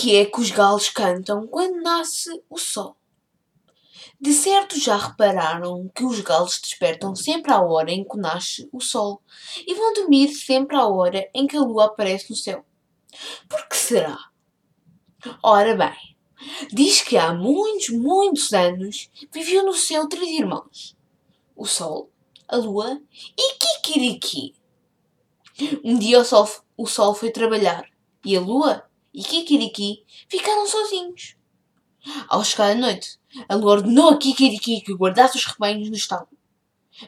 que é que os galos cantam quando nasce o sol? De certo já repararam que os galos despertam sempre à hora em que nasce o sol e vão dormir sempre à hora em que a lua aparece no céu. Por que será? Ora bem, diz que há muitos, muitos anos viviam no céu três irmãos: o sol, a lua e Kikiriki. Um dia o sol, o sol foi trabalhar e a lua e Kikiriki ficaram sozinhos. Ao chegar a noite, a lua ordenou a Kikiriki que guardasse os rebanhos no estábulo.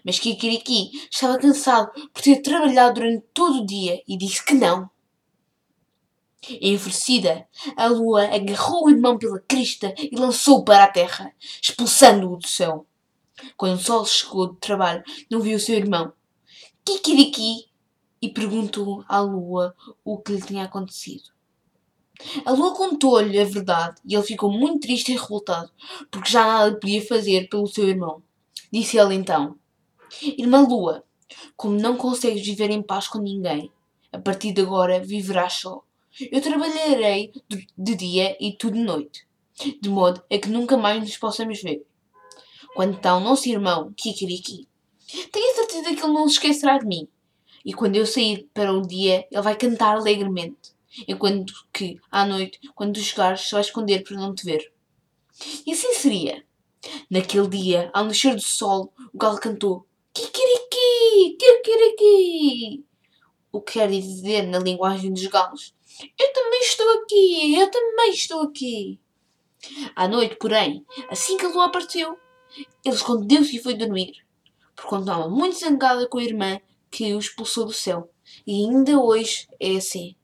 Mas Kikiriki estava cansado por ter trabalhado durante todo o dia e disse que não. Enfurecida, a lua agarrou o irmão pela crista e lançou-o para a terra, expulsando-o do céu. Quando o sol chegou do trabalho, não viu o seu irmão, Kikiriki, e perguntou à lua o que lhe tinha acontecido. A lua contou-lhe a verdade e ele ficou muito triste e revoltado, porque já nada podia fazer pelo seu irmão. Disse ele então: Irmã Lua, como não consegues viver em paz com ninguém, a partir de agora viverás só. Eu trabalharei de dia e tu de noite, de modo a que nunca mais nos possamos ver. Quanto ao nosso irmão, Kikiriki, tenho certeza que ele não se esquecerá de mim. E quando eu sair para o dia, ele vai cantar alegremente enquanto que, à noite, quando tu chegares, se vai esconder para não te ver. E assim seria. Naquele dia, ao nascer do sol, o galo cantou Kikiriki, Kikiriki, o que quer dizer na linguagem dos galos Eu também estou aqui, eu também estou aqui. À noite, porém, assim que a lua apareceu, ele escondeu-se e foi dormir, porque estava muito zangada com a irmã que o expulsou do céu. E ainda hoje é assim.